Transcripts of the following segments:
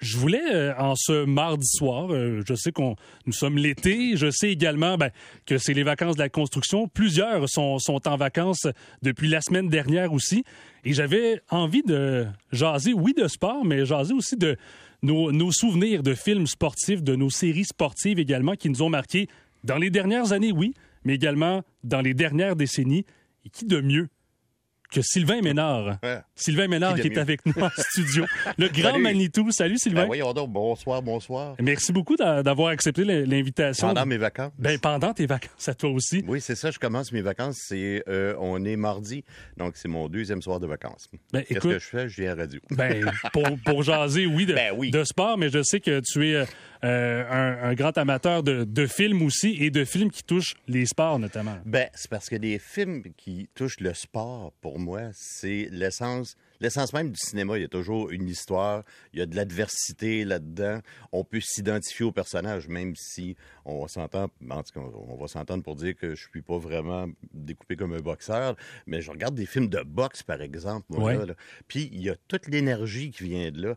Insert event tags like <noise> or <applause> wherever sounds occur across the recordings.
je voulais, euh, en ce mardi soir, euh, je sais qu'on nous sommes l'été, je sais également ben, que c'est les vacances de la construction. Plusieurs sont, sont en vacances depuis la semaine dernière aussi. Et j'avais envie de jaser, oui, de sport, mais jaser aussi de nos, nos souvenirs de films sportifs, de nos séries sportives également qui nous ont marqués dans les dernières années, oui, mais également dans les dernières décennies. Et qui de mieux que Sylvain Ménard. Sylvain Ménard qui, est avec nous en <laughs> studio. Le grand Manitou. Salut Sylvain. Ben voyons donc, bonsoir, bonsoir. Merci beaucoup d'avoir accepté l'invitation. Pendant mes vacances. Ben, pendant tes vacances, à toi aussi. Oui, c'est ça, je commence mes vacances. C'est, euh, on est mardi, donc c'est mon deuxième soir de vacances. Ben, Qu'est-ce que je fais? Je viens à radio. Ben, pour, pour jaser, oui de, ben oui, de, sport, mais je sais que tu es euh, un, grand amateur de, de, films aussi et de films qui touchent les sports notamment. Ben, c'est parce que des films qui touchent le sport, pour moi, c'est l'essence. L'essence même du cinéma, il y a toujours une histoire, il y a de l'adversité là-dedans. On peut s'identifier au personnage, même si on va s'entendre, on va s'entendre pour dire que je suis pas vraiment découpé comme un boxeur, mais je regarde des films de boxe, par exemple, puis il y a toute l'énergie qui vient de là.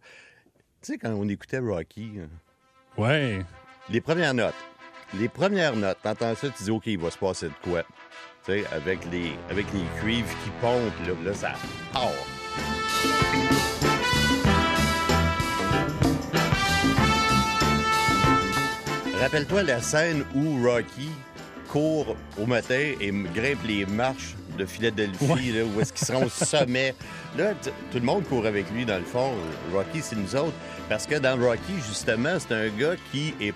Tu sais, quand on écoutait Rocky, hein, Ouais. Les premières notes. Les premières notes, t'entends ça, tu dis, OK, il va se passer de quoi? Tu sais, avec les, avec les cuivres qui pompent, là, là ça part. Rappelle-toi la scène où Rocky court au matin et grimpe les marches de Philadelphie, là, où est-ce qu'il sera au <laughs> sommet. Là, tout le monde court avec lui, dans le fond. Rocky, c'est nous autres. Parce que dans Rocky, justement, c'est un gars qui est,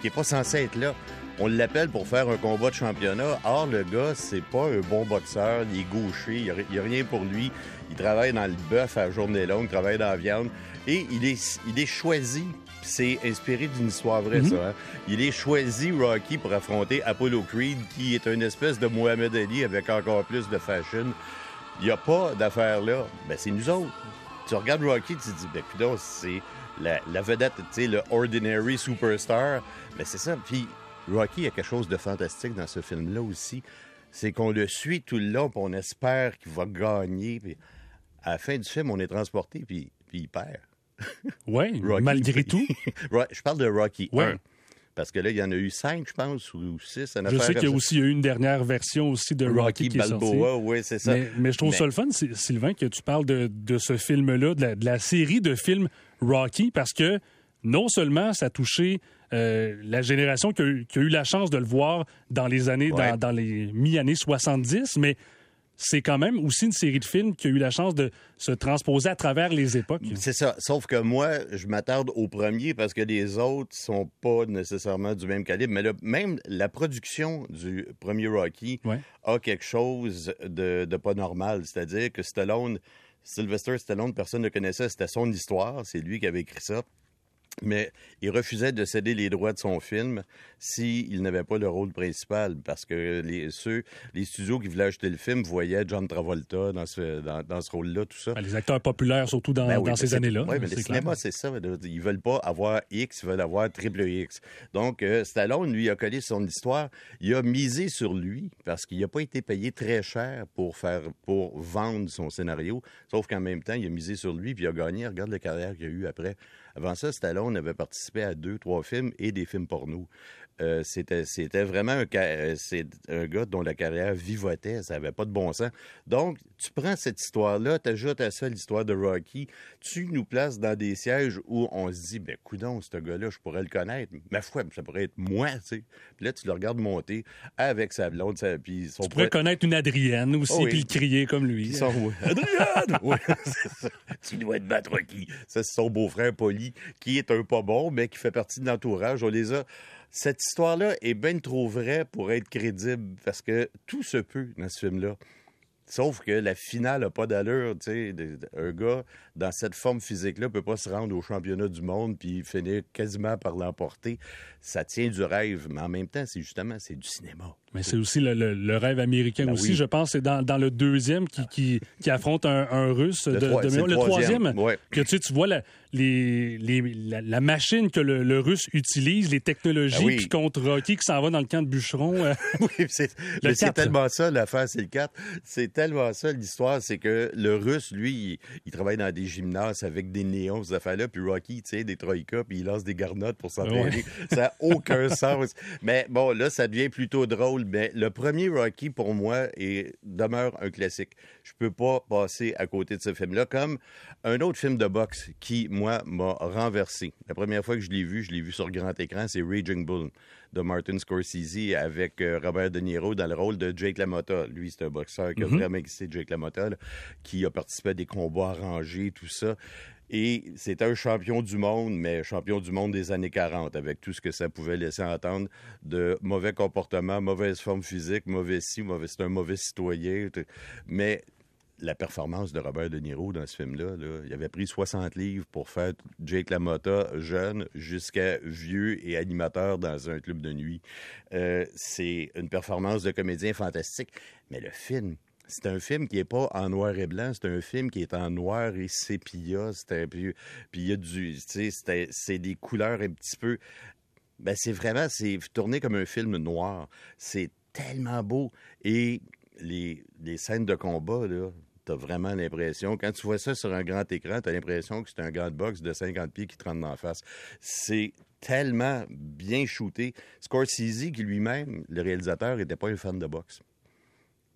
qui est pas censé être là. On l'appelle pour faire un combat de championnat. Or, le gars, c'est pas un bon boxeur. Il est gaucher. Il n'y a, rien pour lui. Il travaille dans le bœuf à journée longue, il travaille dans la viande. Et il est, il est choisi. C'est inspiré d'une histoire vraie, mhm. ça. Hein. Il est choisi, Rocky, pour affronter Apollo Creed, qui est une espèce de Mohamed Ali avec encore plus de fashion. Il n'y a pas d'affaire là. Ben, c'est nous autres. Tu regardes Rocky, tu te dis, ben, putain, c'est la, vedette, tu sais, le ordinary superstar. Mais c'est ça. Puis Rocky a quelque chose de fantastique dans ce film-là aussi. C'est qu'on le suit tout le long, puis on espère qu'il va gagner. Puis à la fin du film, on est transporté, puis, puis il perd. <laughs> Oui, malgré tout. <laughs> je parle de Rocky ouais. Parce que là, il y en a eu cinq, je pense, ou six. Je sais qu'il y a aussi eu une dernière version aussi de Rocky, qui Balboa, oui, c'est ça. Mais, je trouve ça le fun, Sylvain, que tu parles de, ce film-là, de la, série de films Rocky, parce que non seulement ça a touché euh, la génération qui a, eu, la chance de le voir dans les années, dans, dans, les mi-années 70, mais c'est quand même aussi une série de films qui a eu la chance de se transposer à travers les époques. C'est ça. Sauf que moi, je m'attarde au premier parce que les autres sont pas nécessairement du même calibre. Mais même la production du premier Rocky a quelque chose de, de pas normal. C'est-à-dire que Stallone, Sylvester Stallone, personne ne connaissait. C'était son histoire. C'est lui qui avait écrit ça mais il refusait de céder les droits de son film s'il n'avait pas le rôle principal, parce que les, ceux, les studios qui voulaient acheter le film voyaient John Travolta dans ce, dans, ce rôle-là, tout ça. Ah, les acteurs populaires, surtout dans, ben ces années-là. Oui, mais le cinéma, c'est ça. Ils veulent pas avoir X, ils veulent avoir triple X. Donc, euh, Stallone, lui, a collé son histoire. Il a misé sur lui, parce qu'il n'a pas été payé très cher pour, faire, pour vendre son scénario, sauf qu'en même temps, il a misé sur lui, puis il a gagné. Regarde la carrière qu'il a eu après. Avant ça, Stallone avait participé à deux, trois films et des films porno. Euh, c'était, c'était vraiment un, euh, c'est un gars dont la carrière vivotait, ça n'avait pas de bon sens. Donc, tu prends cette histoire-là, tu ajoutes à ça l'histoire de Rocky, tu nous places dans des sièges où on se dit, ben, coudon, ce gars-là, je pourrais le connaître. Ma foi, ça pourrait être moi, tu sais. Puis là, tu le regardes monter avec sa blonde, sa, puis son Tu pourrais connaître une Adrienne aussi, oh puis le crier comme lui. <laughs> Adrienne! <laughs> oui, Tu dois te battre Rocky. Ça, c'est son beau-frère Poli, qui est un pas bon, mais qui fait partie de l'entourage. On les a cette histoire-là est bien trop vraie pour être crédible parce que tout se peut dans ce film-là. Sauf que la finale n'a pas d'allure. Un gars, dans cette forme physique-là, ne peut pas se rendre au championnat du monde puis finir quasiment par l'emporter. Ça tient du rêve, mais en même temps, c'est justement c'est du cinéma. Mais c'est aussi le, rêve américain Ben aussi, oui. je pense. C'est dans, dans le deuxième qui, qui, qui affronte un, un russe Le de, trois- le troisième, ouais. que tu, sais, tu vois la, les, les- la, la machine que le, russe utilise, les technologies, Ben oui. puis contre Rocky qui s'en va dans le camp de bûcheron. euh, <laughs> Oui, c'est tellement ça, l'affaire, c'est le 4. C'est tellement ça, l'histoire, c'est que le russe, lui, il, il travaille dans des gymnases avec des néons, ces affaires-là, puis Rocky, tu sais, des troïkas, puis il lance des garnottes pour s'entraîner. Ça n'a aucun <laughs> sens. Mais bon, là, ça devient plutôt drôle. Mais le premier Rocky, pour moi, est, demeure un classique. Je peux pas passer à côté de ce film-là, comme un autre film de boxe qui, moi, m'a renversé. La première fois que je l'ai vu, je l'ai vu sur grand écran, c'est Raging Bull de Martin Scorsese avec euh, Robert De Niro dans le rôle de Jake LaMotta. Lui, c'est un boxeur qui a vraiment existé, Jake LaMotta, là, qui a participé à des combats arrangés, tout ça. Et c'est un champion du monde, mais champion du monde des années 40, avec tout ce que ça pouvait laisser entendre de mauvais comportement, mauvaise forme physique, mauvais ci, mauvais, c'est un mauvais citoyen. Mais la performance de Robert De Niro dans ce film-là, là, il avait pris 60 livres pour faire Jake LaMotta jeune jusqu'à vieux et animateur dans un club de nuit. Euh, c'est une performance de comédien fantastique. Mais le film, c'est un film qui n'est pas en noir et blanc, c'est un film qui est en noir et sépia. C'est un peu- Puis il y a du. c'était- C'est des couleurs un petit peu. Ben, c'est vraiment, c'est tourné comme un film noir. C'est tellement beau. Et les, scènes de combat, là, t'as vraiment l'impression, quand tu vois ça sur un grand écran, t'as l'impression que c'est un gars de boxe de 50 pieds qui te rentre la face. C'est tellement bien shooté. Scorsese, qui lui-même, le réalisateur, n'était pas un fan de boxe.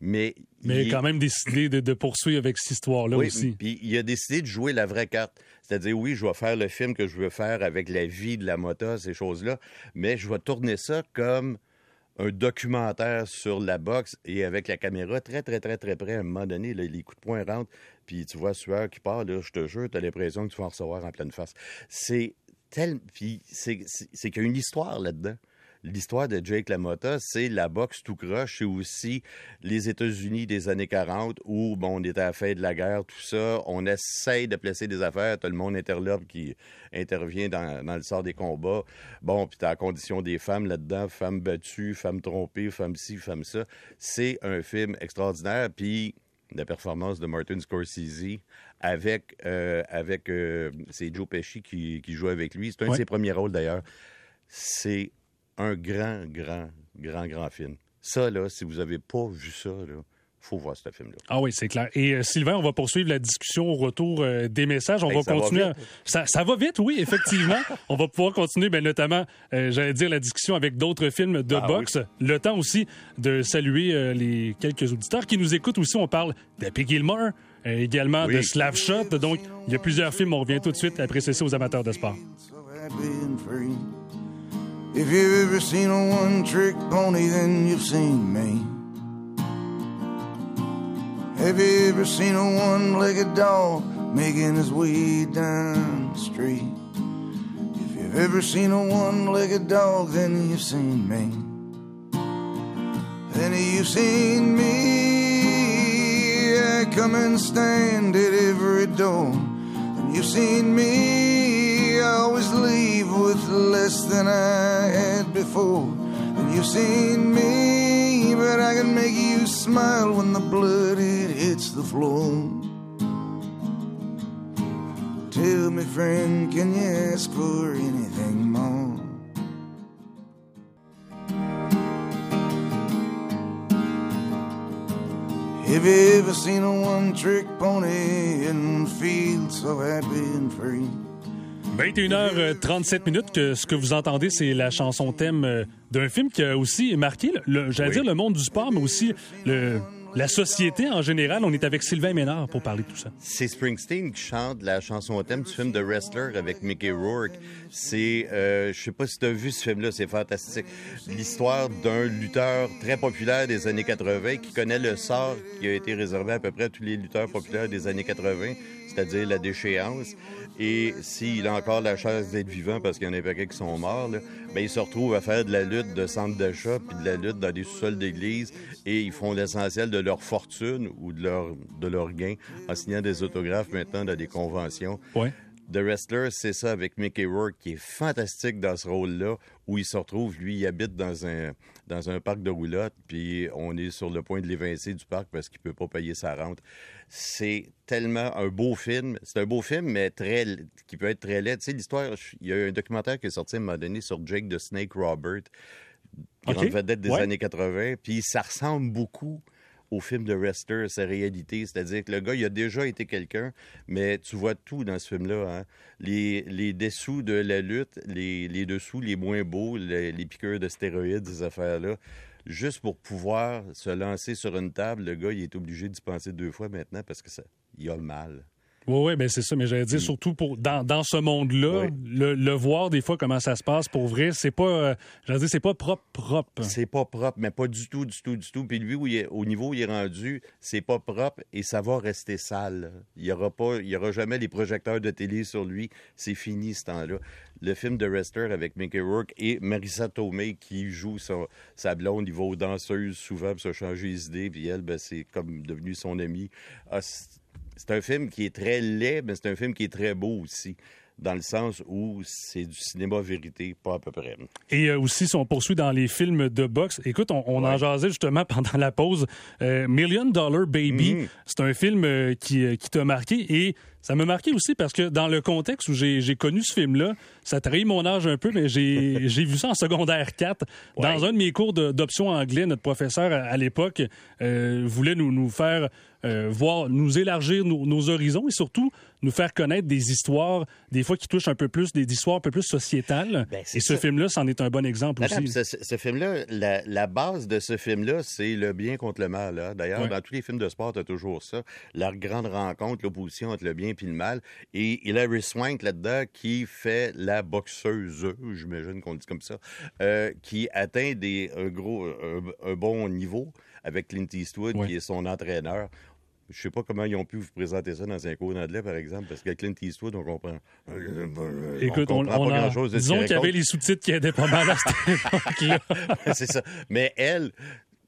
Mais, mais il- quand même décidé de, de poursuivre avec cette histoire-là oui, aussi. Puis il a décidé de jouer la vraie carte. C'est-à-dire, oui, je vais faire le film que je veux faire avec la vie de la moto, ces choses-là, mais je vais tourner ça comme un documentaire sur la boxe et avec la caméra très, très, très, très près. À un moment donné, là, les coups de poing rentrent, puis tu vois sueur qui part, là, je te jure, tu as l'impression que tu vas en recevoir en pleine face. C'est tel... Puis c'est qu'il y a une histoire là-dedans. L'histoire de Jake LaMotta, c'est la boxe tout croche. C'est aussi les États-Unis des années 40 où bon, on était à la fin de la guerre, tout ça. On essaye de placer des affaires. T'as le monde interlope qui intervient dans, dans le sort des combats. Bon, puis t'as la condition des femmes là-dedans. Femmes battues, femmes trompées, femmes ci, femmes ça. C'est un film extraordinaire. Puis la performance de Martin Scorsese avec, euh, avec euh, c'est Joe Pesci qui, qui joue avec lui. C'est un Ouais. de ses premiers rôles d'ailleurs. C'est un grand, grand, grand, grand film. Ça, là, si vous n'avez pas vu ça, là, faut voir ce film-là. Ah oui, c'est clair. Et euh, Sylvain, on va poursuivre la discussion au retour euh, des messages. On Hey, va ça va continuer. à-. Ça, ça va vite, oui, effectivement. <laughs> on va pouvoir continuer, ben, notamment, euh, j'allais dire, la discussion avec d'autres films de Ah boxe. Le temps aussi de saluer euh, les quelques auditeurs qui nous écoutent aussi. On parle d'Happy Gilmore, euh, également Oui. de Slapshot. Donc, il y a plusieurs films. On revient tout de suite après ceci aux amateurs de sport. If you've ever seen a one trick pony, then you've seen me. Have you ever seen a one legged dog making his way down the street? If you've ever seen a one legged dog, then you've seen me. Then you've seen me. I come and stand at every door. Then you've seen me. Always leave with less than I had before. Then you've seen me, but I can make you smile when the blood it hits the floor. Tell me, friend, can you ask for anything more? Have you ever seen a one trick pony and feel so happy and free? 21h37 minutes, que ce que vous entendez, c'est la chanson thème euh, d'un film qui a aussi marqué, le, j'allais Oui. dire, le monde du sport, mais aussi le, la société en général. On est avec Sylvain Ménard pour parler de tout ça. C'est Springsteen qui chante la chanson thème du film The Wrestler avec Mickey Rourke. C'est, euh, je sais pas si tu as vu ce film-là, c'est fantastique. L'histoire d'un lutteur très populaire des années 80 qui connaît le sort qui a été réservé à peu près à tous les lutteurs populaires des années 80, c'est-à-dire la déchéance. Et s'il a encore la chance d'être vivant parce qu'il y en a paquet qui sont morts, là, ben, il se retrouve à faire de la lutte de centre d'achat puis de la lutte dans des sous-sols d'église et ils font l'essentiel de leur fortune ou de leur, de leur gain en signant des autographes maintenant dans des conventions. The Wrestler, c'est ça avec Mickey Rourke qui est fantastique dans ce rôle-là, où il se retrouve, lui, il habite dans un, dans un parc de roulotte, puis on est sur le point de l'évincer du parc parce qu'il peut pas payer sa rente. C'est tellement un beau film. C'est un beau film, mais très, qui peut être très laid. Tu sais, l'histoire, il y a un documentaire qui est sorti à un moment donné sur Jake the Snake Robert, grande OK. vedette des Ouais. années 80, puis ça ressemble beaucoup au film de Wrestler, sa réalité. C'est-à-dire que le gars, il a déjà été quelqu'un, mais tu vois tout dans ce film-là. hein. Les, dessous de la lutte, les, dessous les moins beaux, les, les piqûres de stéroïdes, ces affaires-là. Juste pour pouvoir se lancer sur une table, le gars, il est obligé d'y penser deux fois maintenant parce que ça, il a mal. Oui, oui, ben c'est ça. Mais j'allais dire, surtout pour dans, dans ce monde-là, Oui. le, le voir des fois comment ça se passe, pour vrai, c'est pas, euh, j'allais dire, c'est pas propre, propre. C'est pas propre, mais pas du tout, du tout, du tout. Puis lui, où il est- au niveau où il est rendu, c'est pas propre et ça va rester sale. Il y aura pas, il y aura jamais les projecteurs de télé sur lui. C'est fini ce temps-là. Le film de Wrestler avec Mickey Rourke et Marissa Tomei qui joue son- sa blonde, il va aux danseuses souvent pour se changer les idées, puis elle, ben, c'est comme devenu son amie. Ah, c'est un film qui est très laid, mais c'est un film qui est très beau aussi. Dans le sens où c'est du cinéma vérité, pas à peu près. Et euh, aussi, si on poursuit dans les films de boxe, écoute, on, on en jasait justement <laughs> pendant la pause. Euh, Million Dollar Baby, Mhm. c'est un film euh, qui, qui t'a marqué et ça m'a marqué aussi parce que dans le contexte où j'ai connu ce film-là, ça trahit mon âge un peu, mais j'ai <laughs> vu ça en secondaire 4. Dans un de mes cours d'option anglais, notre professeur à, à l'époque voulait nous, nous faire euh, voir, nous élargir nos, nos horizons et surtout nous faire connaître des histoires, des fois qui touchent un peu plus, des histoires un peu plus sociétales. Ben, et ce film-là, c'en est un bon exemple Madame, aussi. ce, film-là, la, la base de ce film-là, c'est le bien contre le mal. hein. D'ailleurs, dans tous les films de sport, tu as toujours ça. La grande rencontre, l'opposition entre le bien et le mal. Et Hilary Swank, là-dedans, qui fait la boxeuse, j'imagine qu'on dit comme ça, euh, qui atteint des, un, gros, un, un bon niveau avec Clint Eastwood, Ouais. qui est son entraîneur. Je sais pas comment ils ont pu vous présenter ça dans un cours d'anglais, par exemple, parce que Clint Eastwood, on comprend. Écoute, on, comprend on pas grand-chose disons qu'il y avait les sous-titres qui aidaient pas mal à cette <laughs> époque-là. <laughs> c'est ça. Mais elle,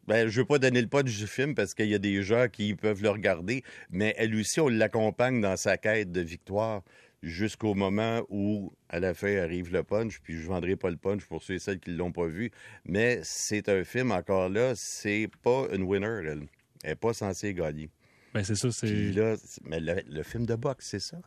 ben, je veux pas donner le punch du film parce qu'il y a des gens qui peuvent le regarder, mais elle aussi, on l'accompagne dans sa quête de victoire jusqu'au moment où, à la fin, arrive le punch, puis je vendrai pas le punch pour ceux et celles qui l'ont pas vu. Mais c'est un film, encore là, c'est pas une winner, elle. Elle n'est pas censée gagner. Ben, c'est ça, c'est. là, mais le, le film de boxe, c'est ça.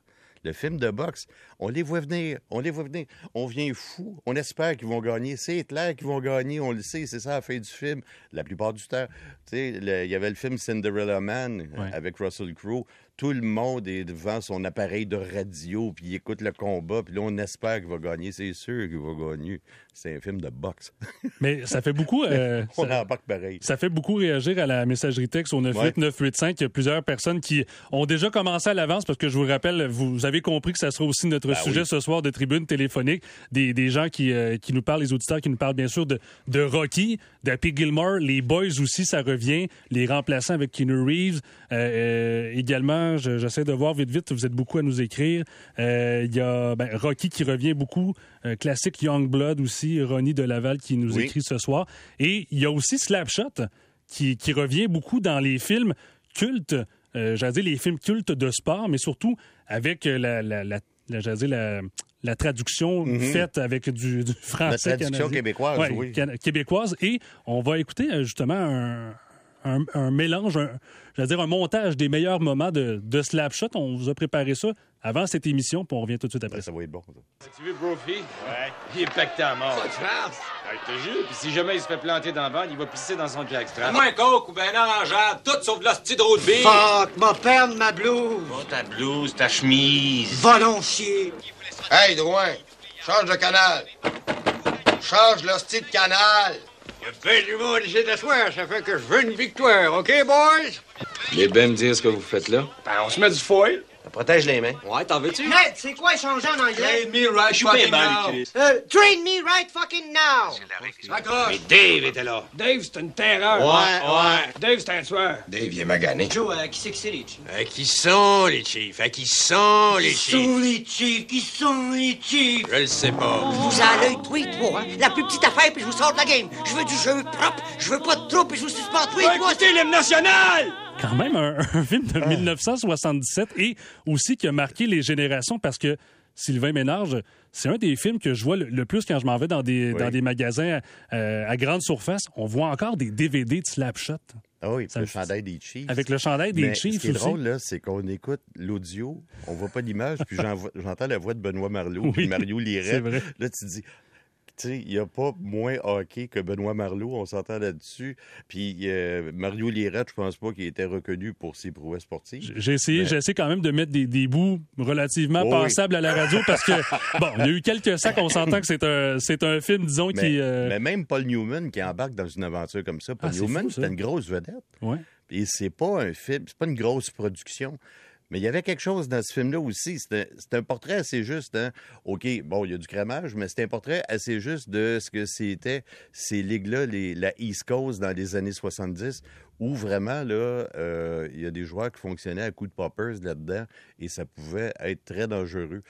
Le film de boxe, on les voit venir, on les voit venir. On vient fou, on espère qu'ils vont gagner. C'est clair qu'ils vont gagner, on le sait, c'est ça la fin du film, la plupart du temps. Tu sais, il y avait le film Cinderella Man Ouais. avec Russell Crowe. Tout le monde est devant son appareil de radio, puis il écoute le combat, puis là, on espère qu'il va gagner. C'est sûr qu'il va gagner. C'est un film de boxe. <laughs> Mais ça fait beaucoup. euh, <laughs> on ça- embarque pareil. Ça fait beaucoup réagir à la messagerie texte au 98985. Il y a plusieurs personnes qui ont déjà commencé à l'avance parce que je vous rappelle, vous avez compris que ça sera aussi notre sujet oui. ce soir de tribune téléphonique. Des, des gens qui, euh, qui nous parlent, les auditeurs qui nous parlent bien sûr de, de Rocky, d'Happy Gilmore, les Boys aussi, ça revient, les remplaçants avec Keanu Reeves. Euh, également, je- j'essaie de voir vite vite, vous êtes beaucoup à nous écrire. Euh, Il y a ben, Rocky qui revient beaucoup, euh, classique Young Blood aussi, Ronnie de Laval qui nous Oui. écrit ce soir. Et il y a aussi Slapshot qui, qui revient beaucoup dans les films cultes, euh, j'allais dire les films cultes de sport, mais surtout avec euh, la, la, la, la- la, la traduction faite avec du, du français. Mhm. traduction canadien. québécoise, Ouais, oui. québécoise. Et on va écouter euh, justement un, un, un mélange, un, j'allais dire un montage des meilleurs moments de, de Slapshot. On vous a préparé ça avant cette émission, puis on revient tout de suite après Ouais, ça. ça va être bon. ça. Tu veux Brophy? Ouais. Il est pacté à mort. Pas de farce. Ah, je te jure. Puis si jamais il se fait planter dans le ventre, il va pisser dans son jackstrap. Moi un coke ou ben un orangeade, tout sauf de l'hostie de roue de bille. Fuck, m'a perdre ma blouse. Pas ta blouse, ta chemise. Volontiers. Hey, Drouin, change de canal. Change l'hostie de canal. Il y a fait du monde ici de soir, ça fait que je veux une victoire, OK, boys? Les bien me dire ce que vous faites là? Ben, on se met du foil. Ça protège les mains. Ouais, t'en veux-tu? Ned, c'est quoi changer en anglais? me right fucking now. Euh, train me right fucking now. Mais Dave était là. Dave, c'est une terreur. Ouais, ouais. Dave, c'est un tueur. Dave, il est magané. Joe, euh, qui c'est que c'est les Chiefs? À qui sont les chiefs? À qui sont les Qui chiefs? sont les Chiefs? Qui sont les Chiefs? Je le sais pas. Vous avez l'œil tweet, moi, hein? La plus petite affaire, puis je vous sors de la game. Je veux du jeu propre, je veux pas de trop, puis je vous suspends tweet, moi. Écoutez l'hymne national! Quand même un, <laughs> un film Ah. de 1977 et aussi qui a marqué les générations parce que Sylvain Ménage, c'est un des films que je vois le, le plus quand je m'en vais dans des, Oui. dans des magasins euh, à grande surface. On voit encore des DVD de Slapshot Ah oui, le chandail des Chiefs. avec le chandail des Mais Chiefs Ce qui est aussi. drôle, là, c'est qu'on écoute l'audio, on voit pas l'image, puis <laughs> j'entends la voix de Benoît Marleau, Oui, puis Mario c'est Liret. vrai. Là, tu te dis, il n'y a pas moins hockey que Benoît Marleau, on s'entend là-dessus. Puis euh, Mario Liret, je pense pas qu'il était reconnu pour ses prouesses sportives. J'ai essayé, Mais- j'ai essayé quand même de mettre des, des bouts relativement Oui. passables à la radio parce que, <laughs> bon, il y a eu quelques sacs, on s'entend que c'est un, c'est un film, disons, Mais, qui. euh, mais même Paul Newman qui embarque dans une aventure comme ça, Paul Ah, c'est Newman, c'était une grosse vedette. ouais. Et c'est pas un film, c'est pas une grosse production. Mais il y avait quelque chose dans ce film-là aussi. C'est un portrait assez juste. Hein? OK, bon, il y a du crémage, mais c'est un portrait assez juste de ce que c'était ces ligues-là, la East Coast dans les années 70, où vraiment, là, euh, il y a des joueurs qui fonctionnaient à coups de poppers là-dedans et ça pouvait être très dangereux.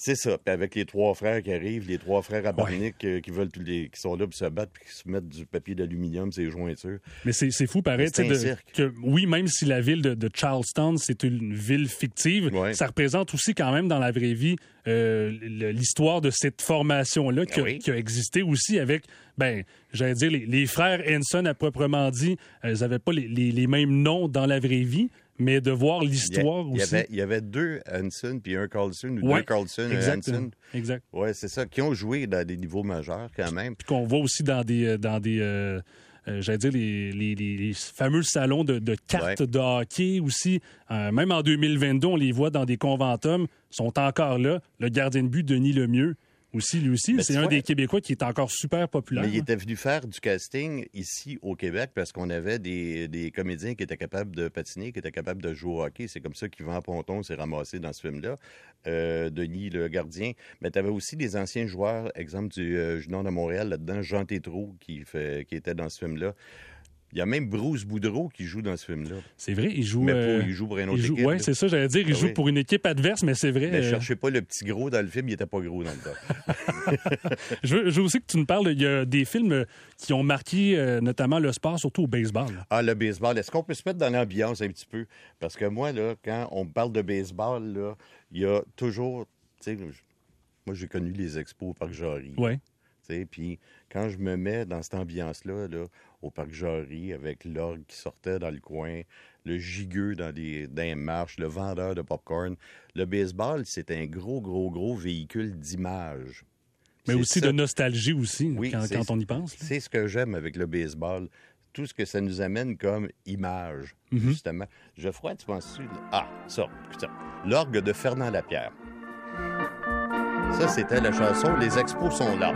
C'est ça. Puis avec les trois frères qui arrivent, les trois frères à Barnick euh, qui veulent tous les, qui sont là pour se battre puis qui se mettent du papier d'aluminium, ces jointures. Mais c'est fou, pareil. C'est un de- cirque. que, oui, même si la ville de, de Charleston, c'est une ville fictive, Ouais. ça représente aussi quand même dans la vraie vie euh, l'histoire de cette formation-là qui, a- Ah oui. qui a existé aussi avec, ben, j'allais dire, les, les frères Henson à proprement dit, euh, ils n'avaient pas les, les- les mêmes noms dans la vraie vie, mais de voir l'histoire il y aussi. avait, il y avait deux Hanson puis un Carlson ou Ouais, deux Carlson, exact, Hanson. exact. Ouais, c'est ça, qui ont joué dans des niveaux majeurs quand même. Puis qu'on voit aussi dans des, euh, dans des euh, euh, j'allais dire, les, les- les- les fameux salons de, de cartes Ouais. de hockey aussi. Euh, même en 2022, on les voit dans des conventums, sont encore là. Le gardien de but, Denis Lemieux, aussi, lui aussi. C'est un des Québécois qui est encore super populaire. Mais il était venu faire du casting ici au Québec parce qu'on avait des, des comédiens qui étaient capables de patiner, qui étaient capables de jouer au hockey. C'est comme ça qu'Yvan Ponton s'est ramassé dans ce film-là. Euh, Denis, le gardien. Mais tu avais aussi des anciens joueurs, exemple du euh, Junior de Montréal là-dedans, Jean Tétrault qui, fait, qui était dans ce film-là. Il y a même Bruce Boudreau qui joue dans ce film-là. C'est vrai, il joue. Mais pour- euh, il joue pour une autre joue- équipe, là. c'est ça, j'allais dire. Il Ah joue oui. pour une équipe adverse, mais c'est vrai. Mais euh, cherchez pas le petit gros dans le film, il était pas gros dans le temps. <laughs> je, veux, je veux aussi que tu nous parles. Il y a des films euh, qui ont marqué euh, notamment le sport, surtout au baseball. là. Ah, le baseball. Est-ce qu'on peut se mettre dans l'ambiance un petit peu? Parce que moi, là, quand on me parle de baseball, là, il y a toujours. Moi, j'ai connu les expos au Parc Jarry. Sais, Puis quand je me mets dans cette ambiance-là, là, au Parc Jarry, avec l'orgue qui sortait dans le coin, le gigueux dans les, dans les marches, le vendeur de popcorn, le baseball, c'est un gros, gros, gros véhicule d'image. Mais aussi ça. de nostalgie aussi, Oui, quand, on y pense. C'est ce que j'aime avec le baseball. Tout ce que ça nous amène comme image, Mhm. justement. Geoffroy, tu penses-tu? Ah, ça, ça. L'orgue de Fernand Lapierre. Ça, c'était la chanson Les Expos sont là.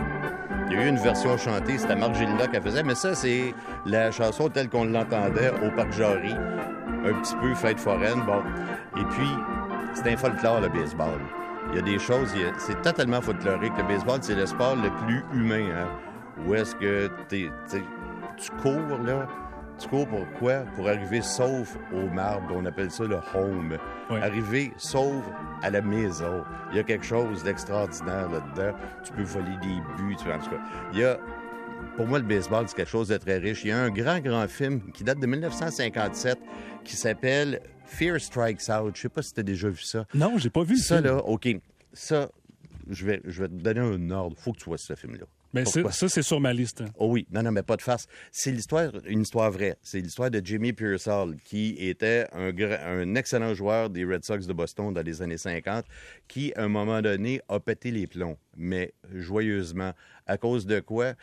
Il y a eu une version chantée, c'était Marc Gélina qui faisait, mais ça, c'est la chanson telle qu'on l'entendait au Parc Jarry. Un petit peu fête foraine, bon. Et puis, c'est un folklore, le baseball. Il y a des choses, c'est totalement folklorique. Le baseball, c'est le sport le plus humain. Hein? Où est-ce que t'es- tu cours, là? Tu cours pour quoi? Pour arriver sauf au marbre. On appelle ça le home. Arriver sauf à la maison. Il y a quelque chose d'extraordinaire là-dedans. Tu peux voler des buts. Tu... En tout cas, il y a... Pour moi, le baseball, c'est quelque chose de très riche. Il y a un grand, grand film qui date de 1957 qui s'appelle Fear Strikes Out. Je sais pas si tu as déjà vu ça. Non, j'ai pas vu Ça, ça. là, OK. Ça, je vais, je vais te donner un ordre. faut que tu vois ce film-là. Mais c'est- Pourquoi? ça, c'est sur ma liste. Oh oui, non, non, mais pas de face. C'est l'histoire, une histoire vraie. C'est l'histoire de Jimmy Pearsall, qui était un, un excellent joueur des Red Sox de Boston dans les années 50, qui, à un moment donné, a pété les plombs, mais joyeusement. À cause de quoi?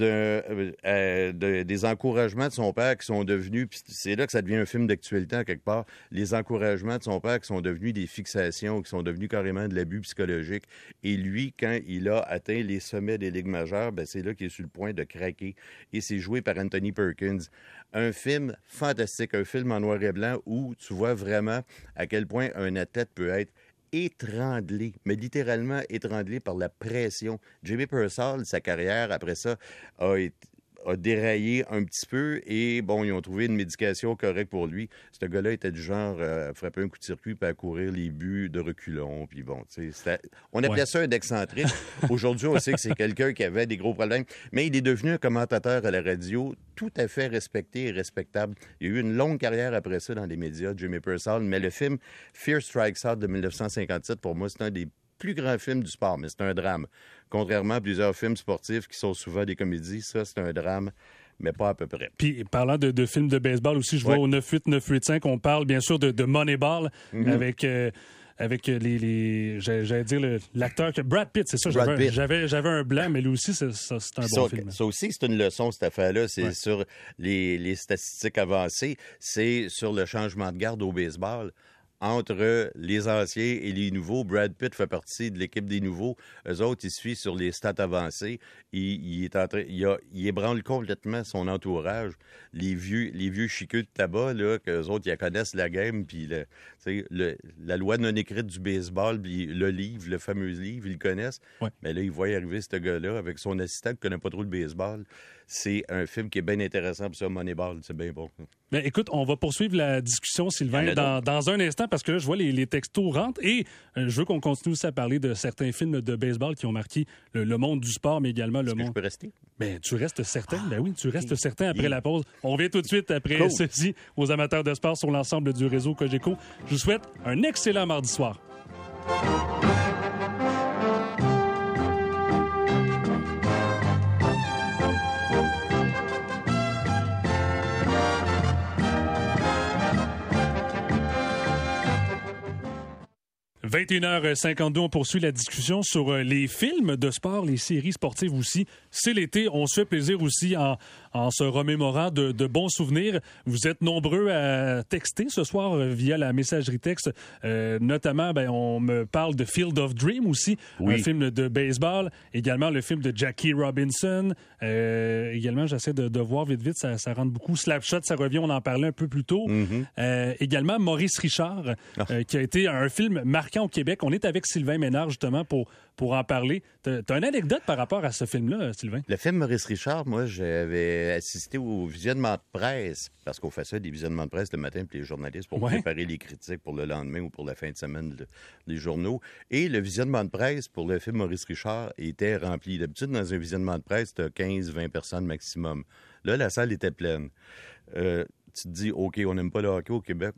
Euh, euh, de- des encouragements de son père qui sont devenus, c'est là que ça devient un film d'actualité, en quelque part, les encouragements de son père qui sont devenus des fixations, qui sont devenus carrément de l'abus psychologique. Et lui, quand il a atteint les sommets des ligues majeures, ben, c'est là qu'il est sur le point de craquer. Et c'est joué par Anthony Perkins. Un film fantastique, un film en noir et blanc où tu vois vraiment à quel point un athlète peut être étranglé, mais littéralement étranglé par la pression. Jimmy Purcell, sa carrière, après ça, a été a déraillé un petit peu et bon, ils ont trouvé une médication correcte pour lui. Ce gars-là était du genre euh, à frapper un coup de circuit puis à courir les buts de reculons. Puis bon, tu sais, c'était- on appelait Ouais. ça un excentrique. <laughs> Aujourd'hui, on sait que c'est quelqu'un qui avait des gros problèmes, mais il est devenu un commentateur à la radio tout à fait respecté et respectable. Il a eu une longue carrière après ça dans les médias, Jimmy Purcell, mais le film Fear Strikes Out de 1957, pour moi, c'est un des plus grand film du sport, mais c'est un drame. Contrairement à plusieurs films sportifs qui sont souvent des comédies, ça, c'est un drame, mais pas à peu près. Puis parlant de, de films de baseball aussi, je vois au 98 985 on parle bien sûr de, de Moneyball Mhm. avec euh, avec les, les j'allais dire le- l'acteur que Brad Pitt, c'est ça, j'avais j'avais un blanc mais lui aussi c'est ça, c'est un Puis bon ça, film. ça aussi, c'est une leçon, cette affaire-là. C'est Ouais. sur les, les statistiques avancées. C'est sur le changement de garde au baseball. Entre les anciens et les nouveaux, Brad Pitt fait partie de l'équipe des nouveaux. Eux autres, ils suivent sur les stats avancées. Il, il est en train, il, a- il ébranle complètement son entourage. Les vieux, les vieux chiqueux de tabac, là, qu'eux autres, ils connaissent la game, puis le, le- la loi non écrite du baseball, puis le livre, le fameux livre, ils le connaissent. Ouais. Mais là, il voit arriver ce gars-là avec son assistant qui ne connaît pas trop le baseball. C'est un film qui est bien intéressant pour ça, Moneyball. C'est bien bon. Ben, écoute, on va poursuivre la discussion, Sylvain, dans, un instant, parce que là, je vois les, les textos rentrent et euh, je veux qu'on continue aussi à parler de certains films de baseball qui ont marqué le, le monde du sport, mais également le que je monde. peux rester? Ben, tu restes certain. Ben oui, tu restes certain après Oui. la pause. On revient tout de suite après Cool. ceci aux amateurs de sport sur l'ensemble du réseau Cogeco. Je vous souhaite un excellent mardi soir. « 21h52, on poursuit la discussion sur euh, les films de sport, les séries sportives aussi. C'est l'été, on se fait plaisir aussi en, en se remémorant de, de bons souvenirs. Vous êtes nombreux à texter ce soir euh, via la messagerie texte. Euh, notamment, ben, on me parle de Field of Dream aussi, Oui. un film de baseball. Également le film de Jackie Robinson. Euh, également, j'essaie de, de voir vite vite, ça, ça rentre beaucoup. Slapshot, ça revient, on en parlait un peu plus tôt. Euh, également, Maurice Richard, euh, qui a été un film marquant au Québec. On est avec Sylvain Ménard, justement, pour, pour en parler. T'as as une anecdote par rapport à ce film-là, Sylvain? Le film Maurice Richard, moi, j'avais assisté au visionnement de presse, parce qu'on fait ça, des visionnements de presse le matin, puis les journalistes, pour Ouais. préparer les critiques pour le lendemain ou pour la fin de semaine de- des journaux. Et le visionnement de presse pour le film Maurice Richard était rempli. D'habitude, dans un visionnement de presse, tu 15-20 personnes maximum. Là, la salle était pleine. Euh, tu te dis, OK, on n'aime pas le hockey au Québec.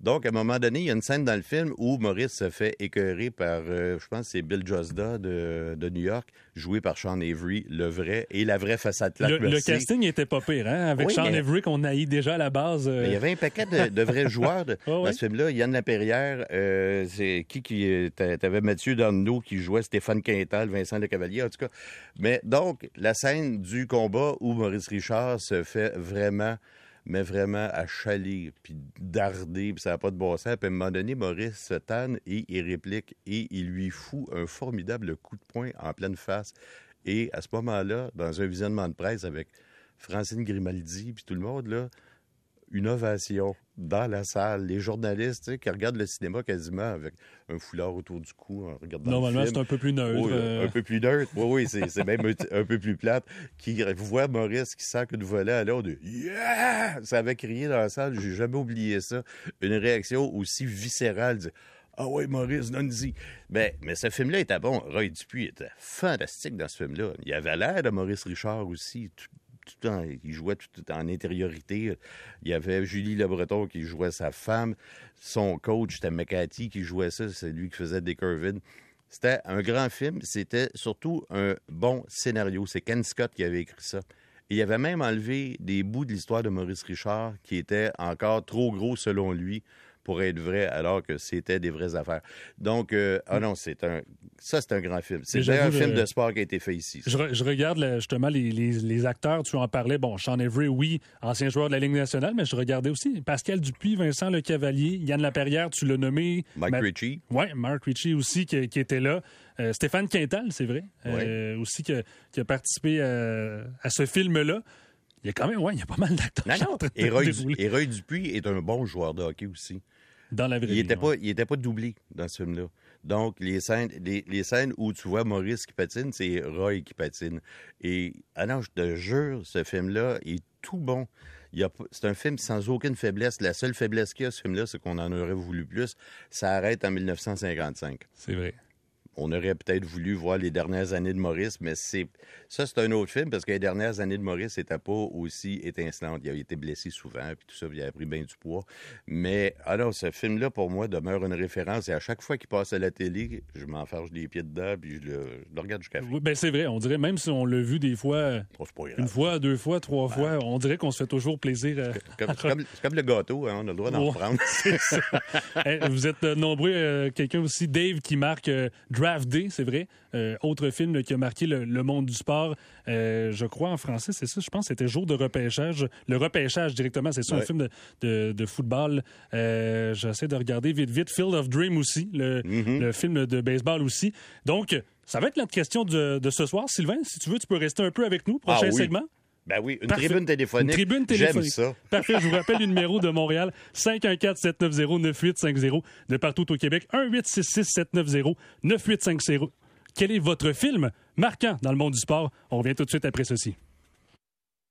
Donc, à un moment donné, il y a une scène dans le film où Maurice se fait écœurer par, euh, je pense, que c'est Bill Josda de, de New York, joué par Sean Avery, le vrai, et la vraie façade Le, le casting était pas pire, hein? Avec Oui, Sean mais- Avery qu'on haït déjà à la base. euh, il y avait un paquet de, de vrais <laughs> joueurs de- Ah dans ce film-là. Yann Laperrière, euh, c'est qui qui. t'a- T'avais Mathieu Darnaud qui jouait Stéphane Quintal, Vincent Le Cavalier, en tout cas. Mais donc, la scène du combat où Maurice Richard se fait vraiment, mais vraiment achaler, puis darder, puis ça n'a pas de bon sens. Puis à un moment donné, Maurice se tanne et il réplique et il lui fout un formidable coup de poing en pleine face. Et à ce moment-là, dans un visionnement de presse avec Francine Grimaldi, puis tout le monde, là, une ovation dans la salle. Les journalistes tu sais, qui regardent le cinéma quasiment avec un foulard autour du cou en regardant Normalement, le c'est un peu plus neutre. Oui, euh, Un peu plus neutre. Oui, oui, c'est même <laughs> un, peu plus plate. Qui voit Maurice qui sent une volée à l'autre. Yeah! Ça avait crié dans la salle. J'ai jamais oublié ça. Une réaction aussi viscérale. Ah oui, Maurice, donne-y. Ben, mais ce film-là était bon. Roy Dupuis était fantastique dans ce film-là. Il avait l'air de Maurice Richard aussi. Tout, il jouait tout en intériorité. Il y avait Julie Le Breton qui jouait sa femme. Son coach, c'était McCarthy qui jouait ça. C'est lui qui faisait des curvines. C'était un grand film. C'était surtout un bon scénario. C'est Ken Scott qui avait écrit ça. Il avait même enlevé des bouts de l'histoire de Maurice Richard qui étaient encore trop gros selon lui pour être vrai, alors que c'était des vraies affaires. Donc, euh, ah non, c'est un, ça c'est un grand film. C'est le j'avoue, film de sport qui a été fait ici. Je, re- je regarde justement les, les- les acteurs, tu en parlais. Bon, Sean Avery, oui, ancien joueur de la Ligue nationale, mais je regardais aussi Pascal Dupuis, Vincent Le Cavalier, Yann Laperrière, tu l'as nommé. Mike Ma- Ritchie. Oui, Mark Ritchie aussi qui, qui était là. Euh, Stéphane Quintal, c'est vrai, euh, aussi qui a, qui a participé à, à ce film-là. Il y a quand même, ouais, il y a pas mal d'acteurs Non, non. Dupuis est un bon joueur de hockey aussi. Dans la vraie Il vie, n'était ouais. pas, il était pas doublé dans ce film-là. Donc, les scènes, les, les scènes où tu vois Maurice qui patine, c'est Roy qui patine. Et, ah non, je te jure, ce film-là est tout bon. C'est un film sans aucune faiblesse. La seule faiblesse qu'il y a, ce film-là, c'est qu'on en aurait voulu plus. Ça arrête en 1955. C'est vrai. On aurait peut-être voulu voir les dernières années de Maurice, mais c'est ça, c'est un autre film parce que les dernières années de Maurice n'étaient pas aussi étincelantes. Il a été blessé souvent, puis tout ça, il a pris bien du poids. Mais alors, ce film-là, pour moi, demeure une référence. Et à chaque fois qu'il passe à la télé, je m'enfarge les pieds dedans, puis je le, je le regarde jusqu'à la fin. Oui, ben c'est vrai. On dirait, même si on l'a vu des fois, Oh, une fois, deux fois, trois fois, on dirait qu'on se fait toujours plaisir. euh, Comme- C'est comme, le gâteau, hein, on a le droit d'en prendre. <laughs> Hey, vous êtes euh, nombreux. euh, Quelqu'un aussi, Dave, qui marque euh, Draft Day, c'est vrai. Euh, autre film là, qui a marqué le, le monde du sport. Euh, je crois en français, c'est ça. Je pense c'était Jour de repêchage. Le repêchage directement, c'est ça, un film de, de- de football. Euh, J'essaie de regarder vite, vite. Field of Dream aussi, le, Mm-hmm. le film de baseball aussi. Donc, ça va être notre question de, de ce soir. Sylvain, si tu veux, tu peux rester un peu avec nous. Prochain Ah oui. segment. Ben oui, une Parfait. tribune téléphonique. Une tribune J'aime téléphonique. ça. <laughs> Parfait. Je vous rappelle le numéro de Montréal, 514-790-9850. De partout au Québec, 1-866-790-9850. Quel est votre film marquant dans le monde du sport? On revient tout de suite après ceci.